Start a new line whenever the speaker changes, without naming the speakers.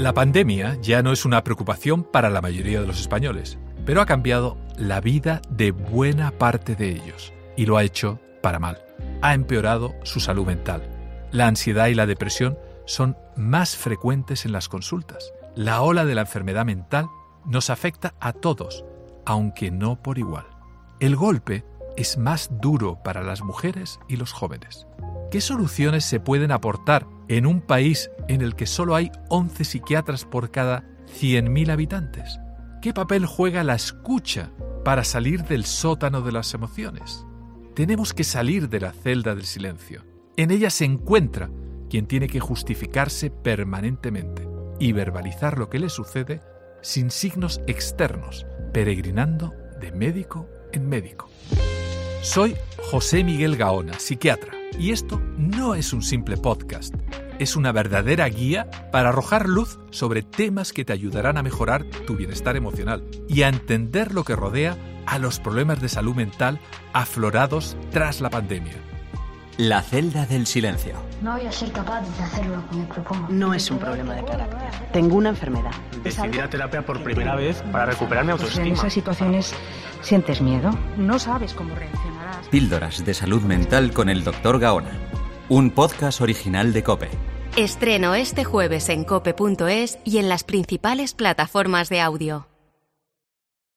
La pandemia ya no es una preocupación para la mayoría de los españoles, pero ha cambiado la vida de buena parte de ellos y lo ha hecho para mal. Ha empeorado su salud mental. La ansiedad y la depresión son más frecuentes en las consultas. La ola de la enfermedad mental nos afecta a todos, aunque no por igual. El golpe es más duro para las mujeres y los jóvenes. ¿Qué soluciones se pueden aportar en un país en el que solo hay 11 psiquiatras por cada 100.000 habitantes? ¿Qué papel juega la escucha para salir del sótano de las emociones? Tenemos que salir de la celda del silencio. En ella se encuentra quien tiene que justificarse permanentemente y verbalizar lo que le sucede sin signos externos, peregrinando de médico en médico. Soy José Miguel Gaona, psiquiatra, y esto no es un simple podcast, es una verdadera guía para arrojar luz sobre temas que te ayudarán a mejorar tu bienestar emocional y a entender lo que rodea a los problemas de salud mental aflorados tras la pandemia.
La celda del silencio.
No voy a ser capaz de hacer lo que me propongo.
No es un problema de carácter. Tengo una enfermedad.
Decidí la terapia por primera vez para recuperar mi
Pues en
autoestima.
esas situaciones sientes miedo. No sabes cómo reaccionarás.
Píldoras de salud mental con el Dr. Gaona. Un podcast original de Cope.
Estreno este jueves en cope.es y en las principales plataformas de audio.